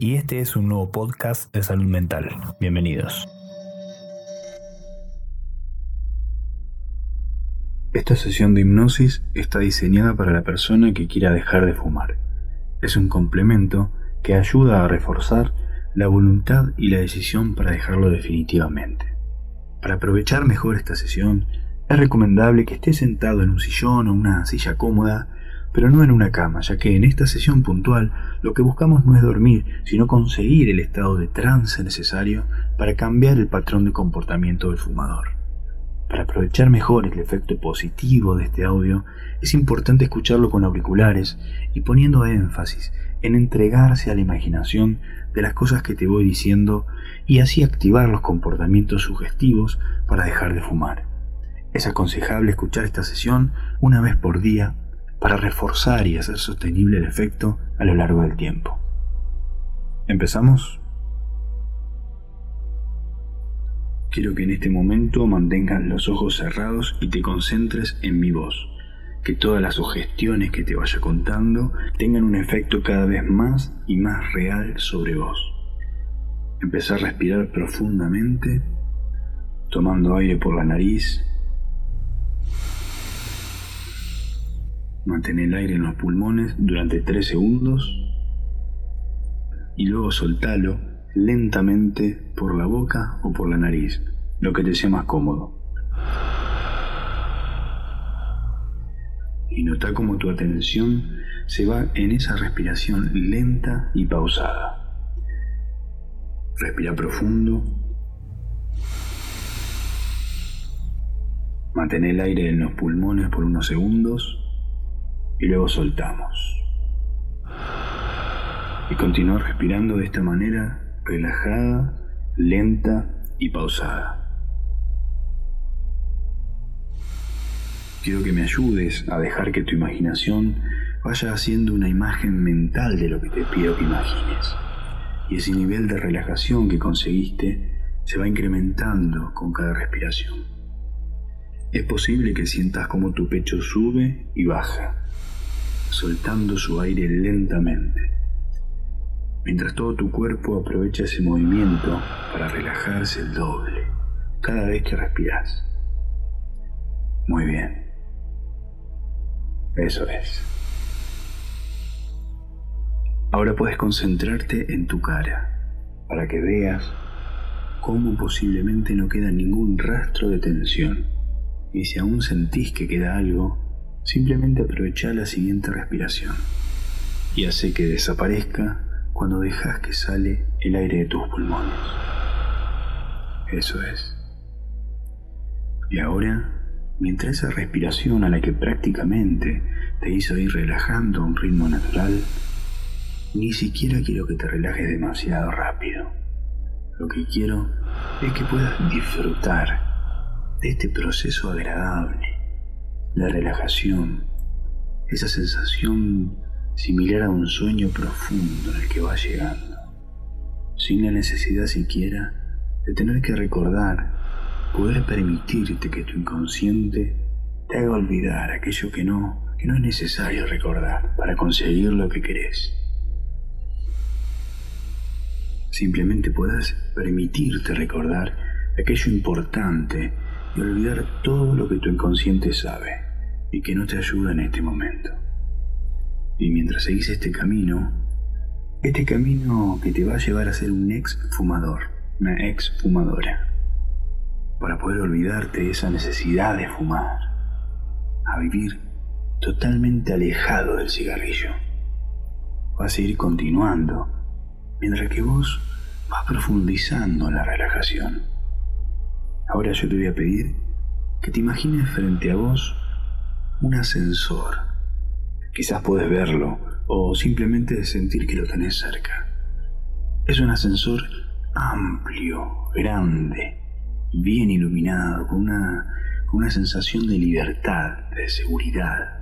y este es un nuevo podcast de salud mental. Bienvenidos. Esta sesión de hipnosis está diseñada para la persona que quiera dejar de fumar. Es un complemento que ayuda a reforzar la voluntad y la decisión para dejarlo definitivamente. Para aprovechar mejor esta sesión, es recomendable que esté sentado en un sillón o una silla cómoda, pero no en una cama, ya que en esta sesión puntual lo que buscamos no es dormir, sino conseguir el estado de trance necesario para cambiar el patrón de comportamiento del fumador. Para aprovechar mejor el efecto positivo de este audio, es importante escucharlo con auriculares y poniendo énfasis en entregarse a la imaginación de las cosas que te voy diciendo y así activar los comportamientos sugestivos para dejar de fumar. Es aconsejable escuchar esta sesión una vez por día para reforzar y hacer sostenible el efecto a lo largo del tiempo. ¿Empezamos? Quiero que en este momento mantengas los ojos cerrados y te concentres en mi voz. Que todas las sugestiones que te vaya contando tengan un efecto cada vez más y más real sobre vos. Empezar a respirar profundamente, tomando aire por la nariz Mantén el aire en los pulmones durante 3 segundos y luego soltalo lentamente por la boca o por la nariz, lo que te sea más cómodo. Y nota cómo tu atención se va en esa respiración lenta y pausada. Respira profundo. Mantén el aire en los pulmones por unos segundos y luego soltamos. Y continúa respirando de esta manera relajada, lenta y pausada. Quiero que me ayudes a dejar que tu imaginación vaya haciendo una imagen mental de lo que te pido que imagines. Y ese nivel de relajación que conseguiste se va incrementando con cada respiración. Es posible que sientas como tu pecho sube y baja, soltando su aire lentamente, mientras todo tu cuerpo aprovecha ese movimiento para relajarse el doble cada vez que respiras. Muy bien. Eso es. Ahora puedes concentrarte en tu cara para que veas cómo posiblemente no queda ningún rastro de tensión. Y si aún sentís que queda algo, Simplemente aprovecha la siguiente respiración y hace que desaparezca cuando dejas que sale el aire de tus pulmones. Eso es. Y ahora, mientras esa respiración a la que prácticamente te hizo ir relajando a un ritmo natural, ni siquiera quiero que te relajes demasiado rápido. Lo que quiero es que puedas disfrutar de este proceso agradable la relajación, esa sensación similar a un sueño profundo en el que vas llegando, sin la necesidad siquiera de tener que recordar, poder permitirte que tu inconsciente te haga olvidar aquello que no, que no es necesario recordar para conseguir lo que querés. Simplemente puedas permitirte recordar aquello importante y olvidar todo lo que tu inconsciente sabe y que no te ayuda en este momento. Y mientras seguís este camino, este camino que te va a llevar a ser un ex fumador, una ex fumadora, para poder olvidarte de esa necesidad de fumar, a vivir totalmente alejado del cigarrillo. Vas a ir continuando, mientras que vos vas profundizando en la relajación. Ahora yo te voy a pedir que te imagines frente a vos un ascensor. Quizás puedes verlo o simplemente sentir que lo tenés cerca. Es un ascensor amplio, grande, bien iluminado, con una, con una sensación de libertad, de seguridad,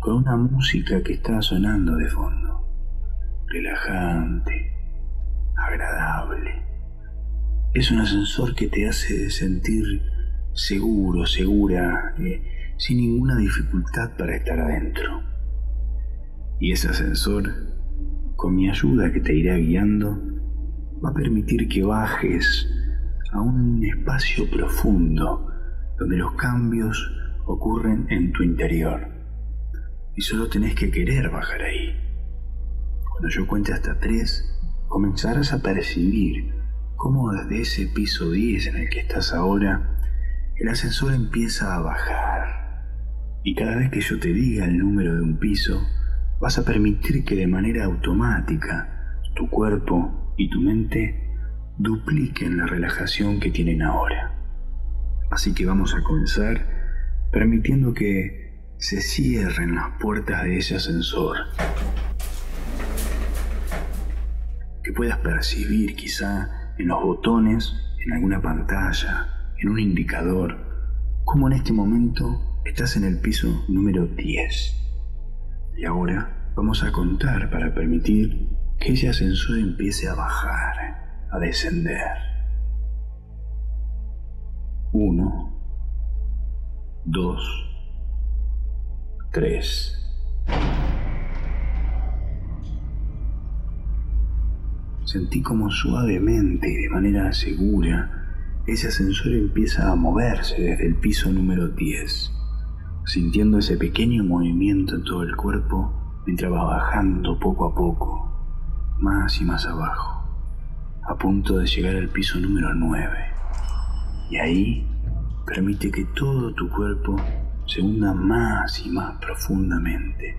con una música que está sonando de fondo, relajante, agradable. Es un ascensor que te hace sentir seguro, segura, eh, sin ninguna dificultad para estar adentro. Y ese ascensor con mi ayuda que te irá guiando, va a permitir que bajes a un espacio profundo donde los cambios ocurren en tu interior. Y solo tenés que querer bajar ahí. Cuando yo cuente hasta tres, comenzarás a percibir cómo desde ese piso 10 en el que estás ahora, el ascensor empieza a bajar. Y cada vez que yo te diga el número de un piso, vas a permitir que de manera automática tu cuerpo y tu mente dupliquen la relajación que tienen ahora. Así que vamos a comenzar permitiendo que se cierren las puertas de ese ascensor. Que puedas percibir quizá en los botones, en alguna pantalla, en un indicador, como en este momento estás en el piso número 10. Y ahora vamos a contar para permitir que ese ascensor empiece a bajar, a descender. 1, 2, 3. Sentí como suavemente y de manera segura ese ascensor empieza a moverse desde el piso número 10, sintiendo ese pequeño movimiento en todo el cuerpo mientras va bajando poco a poco, más y más abajo, a punto de llegar al piso número 9. Y ahí permite que todo tu cuerpo se hunda más y más profundamente,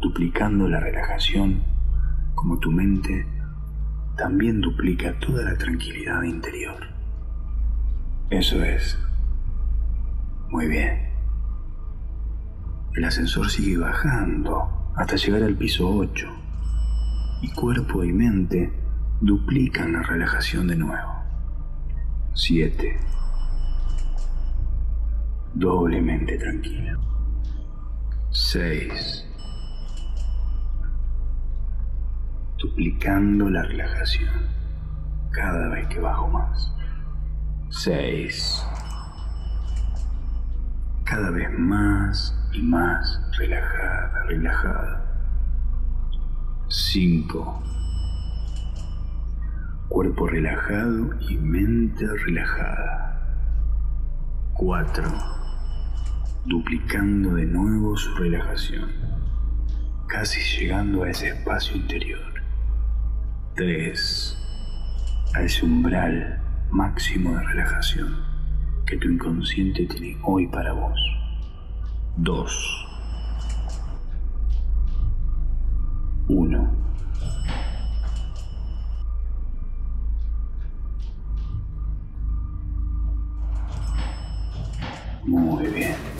duplicando la relajación como tu mente también duplica toda la tranquilidad interior. Eso es. Muy bien. El ascensor sigue bajando hasta llegar al piso 8 y cuerpo y mente duplican la relajación de nuevo. 7. Doblemente tranquilo. 6. duplicando la relajación cada vez que bajo más. 6. Cada vez más y más relajada, relajada. 5. Cuerpo relajado y mente relajada. 4. Duplicando de nuevo su relajación, casi llegando a ese espacio interior. 3. A ese umbral máximo de relajación que tu inconsciente tiene hoy para vos. 2. 1. Muy bien.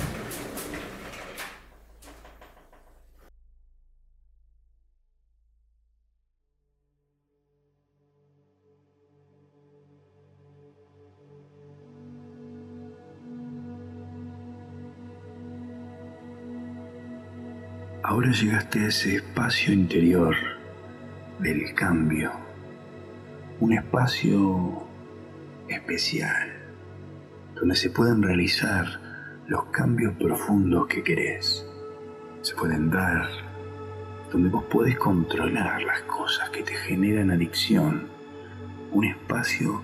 Llegaste a ese espacio interior del cambio, un espacio especial, donde se pueden realizar los cambios profundos que querés, se pueden dar, donde vos podés controlar las cosas que te generan adicción, un espacio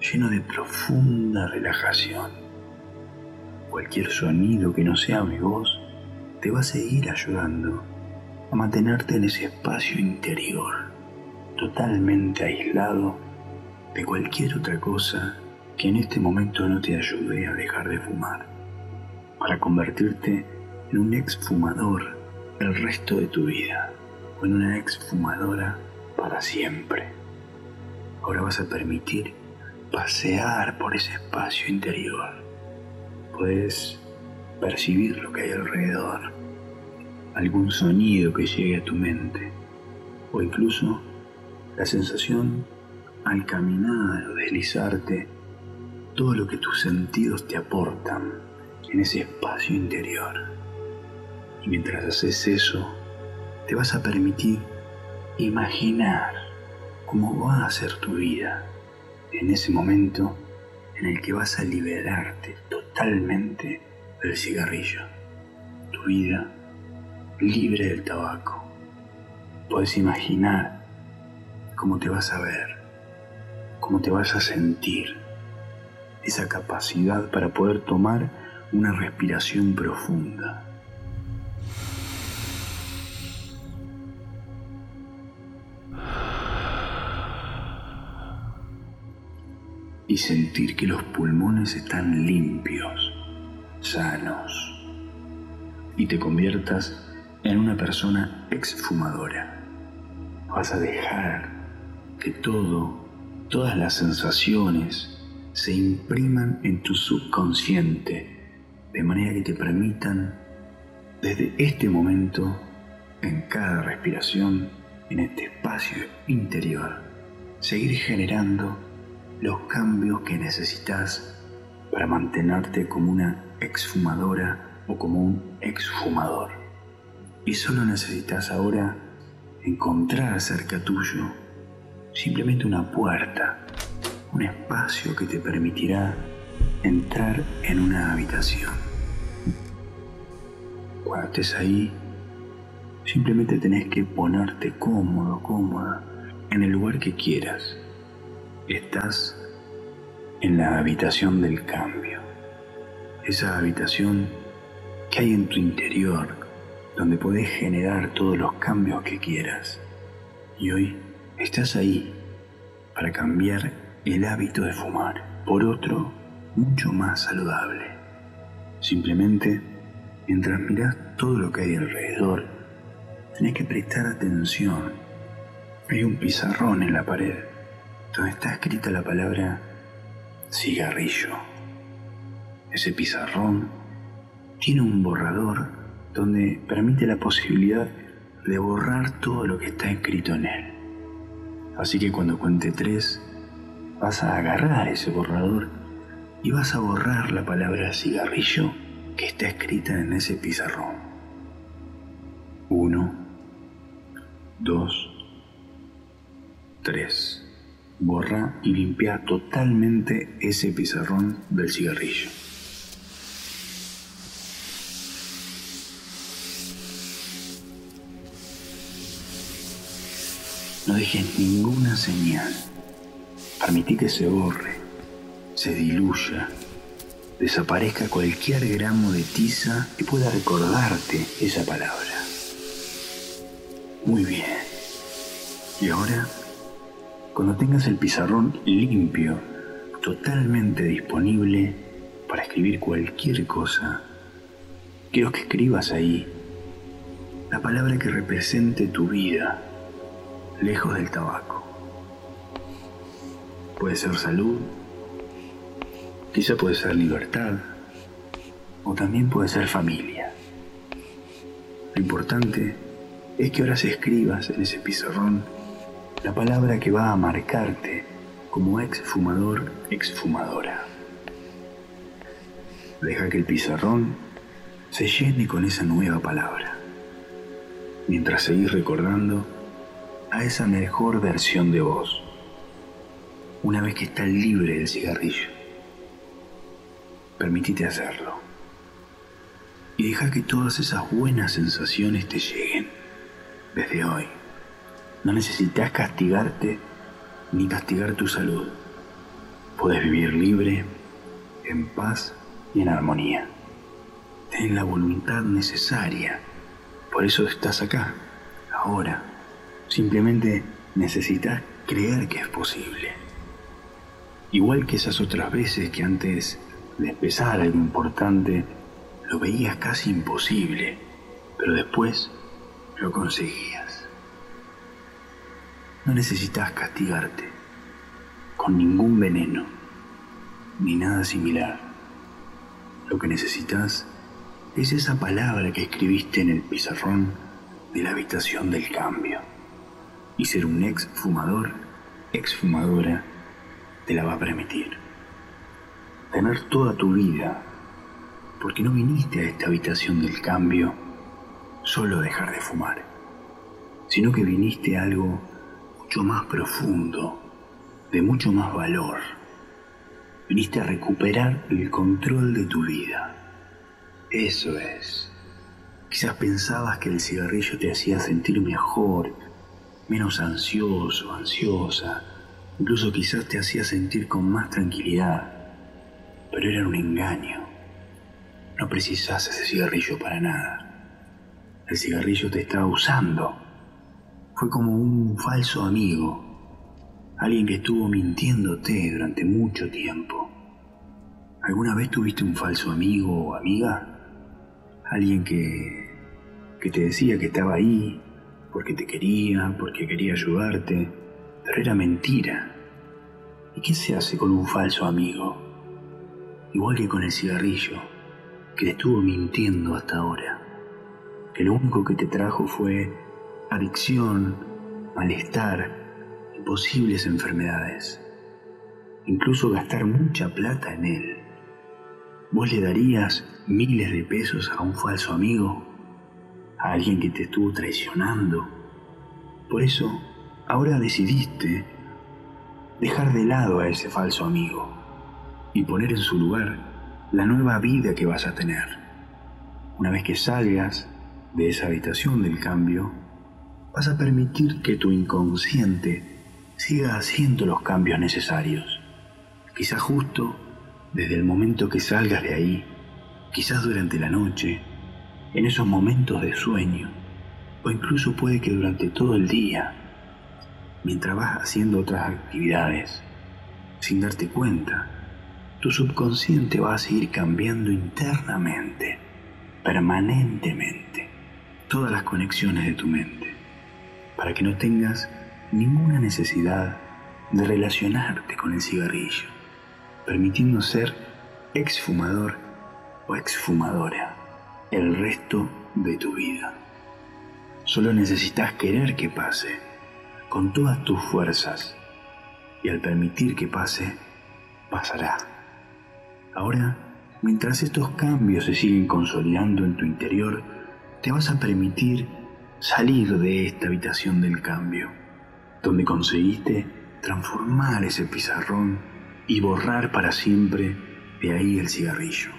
lleno de profunda relajación. Cualquier sonido que no sea mi voz te va a seguir ayudando a mantenerte en ese espacio interior, totalmente aislado de cualquier otra cosa que en este momento no te ayude a dejar de fumar, para convertirte en un exfumador el resto de tu vida o en una exfumadora para siempre. Ahora vas a permitir pasear por ese espacio interior. Puedes percibir lo que hay alrededor, algún sonido que llegue a tu mente, o incluso la sensación al caminar o deslizarte, todo lo que tus sentidos te aportan en ese espacio interior. Y mientras haces eso, te vas a permitir imaginar cómo va a ser tu vida en ese momento en el que vas a liberarte totalmente del cigarrillo, tu vida libre del tabaco, puedes imaginar cómo te vas a ver, cómo te vas a sentir, esa capacidad para poder tomar una respiración profunda. Y sentir que los pulmones están limpios, sanos, y te conviertas en una persona exfumadora. Vas a dejar que todo, todas las sensaciones se impriman en tu subconsciente, de manera que te permitan desde este momento, en cada respiración, en este espacio interior, seguir generando los cambios que necesitas para mantenerte como una exfumadora o como un exfumador. Y solo necesitas ahora encontrar cerca tuyo simplemente una puerta, un espacio que te permitirá entrar en una habitación. Cuando estés ahí, simplemente tenés que ponerte cómodo, cómoda, en el lugar que quieras. Estás en la habitación del cambio. Esa habitación que hay en tu interior, donde podés generar todos los cambios que quieras. Y hoy estás ahí para cambiar el hábito de fumar por otro mucho más saludable. Simplemente, mientras mirás todo lo que hay alrededor, tenés que prestar atención. Hay un pizarrón en la pared donde está escrita la palabra cigarrillo. Ese pizarrón tiene un borrador donde permite la posibilidad de borrar todo lo que está escrito en él. Así que cuando cuente tres, vas a agarrar ese borrador y vas a borrar la palabra cigarrillo que está escrita en ese pizarrón. Uno, dos, tres. Borra y limpia totalmente ese pizarrón del cigarrillo. No dejes ninguna señal. Permití que se borre, se diluya, desaparezca cualquier gramo de tiza que pueda recordarte esa palabra. Muy bien. Y ahora, cuando tengas el pizarrón limpio, totalmente disponible para escribir cualquier cosa, quiero que escribas ahí la palabra que represente tu vida lejos del tabaco. Puede ser salud, quizá puede ser libertad, o también puede ser familia. Lo importante es que ahora se escribas en ese pizarrón la palabra que va a marcarte como exfumador, exfumadora. Deja que el pizarrón se llene con esa nueva palabra, mientras seguís recordando a esa mejor versión de vos, una vez que estás libre del cigarrillo. Permitite hacerlo. Y deja que todas esas buenas sensaciones te lleguen desde hoy. No necesitas castigarte ni castigar tu salud. Puedes vivir libre, en paz y en armonía. Ten la voluntad necesaria. Por eso estás acá, ahora Simplemente necesitas creer que es posible. Igual que esas otras veces que antes de empezar algo importante lo veías casi imposible, pero después lo conseguías. No necesitas castigarte con ningún veneno ni nada similar. Lo que necesitas es esa palabra que escribiste en el pizarrón de la habitación del cambio y ser un ex fumador, ex fumadora, te la va a permitir. Tener toda tu vida, porque no viniste a esta habitación del cambio solo a dejar de fumar, sino que viniste a algo mucho más profundo, de mucho más valor. Viniste a recuperar el control de tu vida. Eso es. Quizás pensabas que el cigarrillo te hacía sentir mejor, menos ansioso, ansiosa, incluso quizás te hacía sentir con más tranquilidad, pero era un engaño. No precisas ese cigarrillo para nada. El cigarrillo te estaba usando. Fue como un falso amigo, alguien que estuvo mintiéndote durante mucho tiempo. ¿Alguna vez tuviste un falso amigo o amiga? Alguien que, que te decía que estaba ahí porque te quería, porque quería ayudarte, pero era mentira. ¿Y qué se hace con un falso amigo? Igual que con el cigarrillo, que te estuvo mintiendo hasta ahora, que lo único que te trajo fue adicción, malestar y posibles enfermedades. Incluso gastar mucha plata en él. ¿Vos le darías miles de pesos a un falso amigo? ¿A alguien que te estuvo traicionando? Por eso, ahora decidiste dejar de lado a ese falso amigo y poner en su lugar la nueva vida que vas a tener. Una vez que salgas de esa habitación del cambio, vas a permitir que tu inconsciente siga haciendo los cambios necesarios. Quizás justo desde el momento que salgas de ahí, quizás durante la noche, en esos momentos de sueño, o incluso puede que durante todo el día, mientras vas haciendo otras actividades, sin darte cuenta, tu subconsciente va a seguir cambiando internamente, permanentemente, todas las conexiones de tu mente, para que no tengas ninguna necesidad de relacionarte con el cigarrillo, permitiendo ser exfumador o exfumadora el resto de tu vida. Solo necesitas querer que pase con todas tus fuerzas y al permitir que pase, pasará. Ahora, mientras estos cambios se siguen consolidando en tu interior, te vas a permitir salir de esta habitación del cambio, donde conseguiste transformar ese pizarrón y borrar para siempre de ahí el cigarrillo.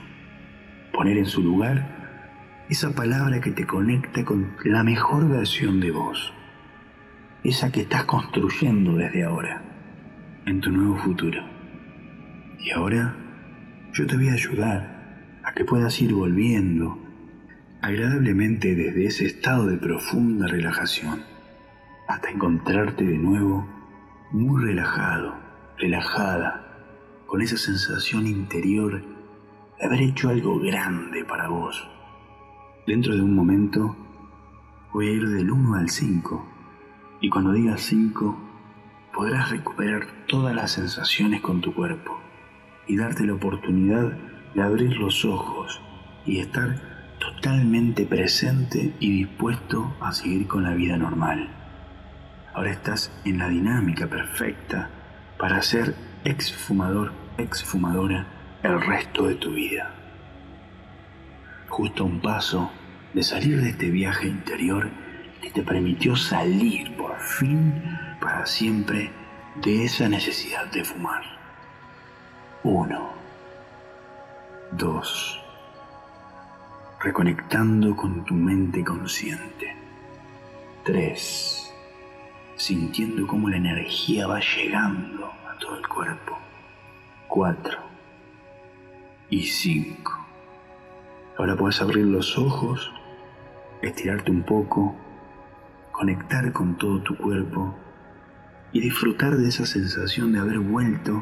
Poner en su lugar esa palabra que te conecta con la mejor versión de vos, esa que estás construyendo desde ahora, en tu nuevo futuro. Y ahora yo te voy a ayudar a que puedas ir volviendo agradablemente desde ese estado de profunda relajación hasta encontrarte de nuevo muy relajado, relajada, con esa sensación interior de haber hecho algo grande para vos. Dentro de un momento voy a ir del 1 al 5 y cuando diga 5 podrás recuperar todas las sensaciones con tu cuerpo y darte la oportunidad de abrir los ojos y estar totalmente presente y dispuesto a seguir con la vida normal. Ahora estás en la dinámica perfecta para ser exfumador, exfumadora el resto de tu vida justo a un paso de salir de este viaje interior que te permitió salir por fin para siempre de esa necesidad de fumar. Uno. Dos. Reconectando con tu mente consciente. Tres. Sintiendo cómo la energía va llegando a todo el cuerpo. Cuatro. Y cinco. Ahora puedes abrir los ojos, estirarte un poco, conectar con todo tu cuerpo y disfrutar de esa sensación de haber vuelto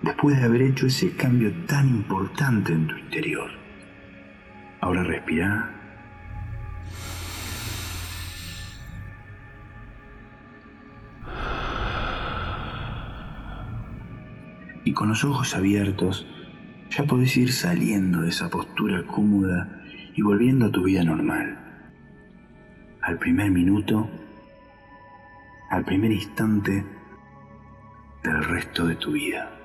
después de haber hecho ese cambio tan importante en tu interior. Ahora respira. Y con los ojos abiertos, ya podés ir saliendo de esa postura cómoda y volviendo a tu vida normal. Al primer minuto, al primer instante del resto de tu vida.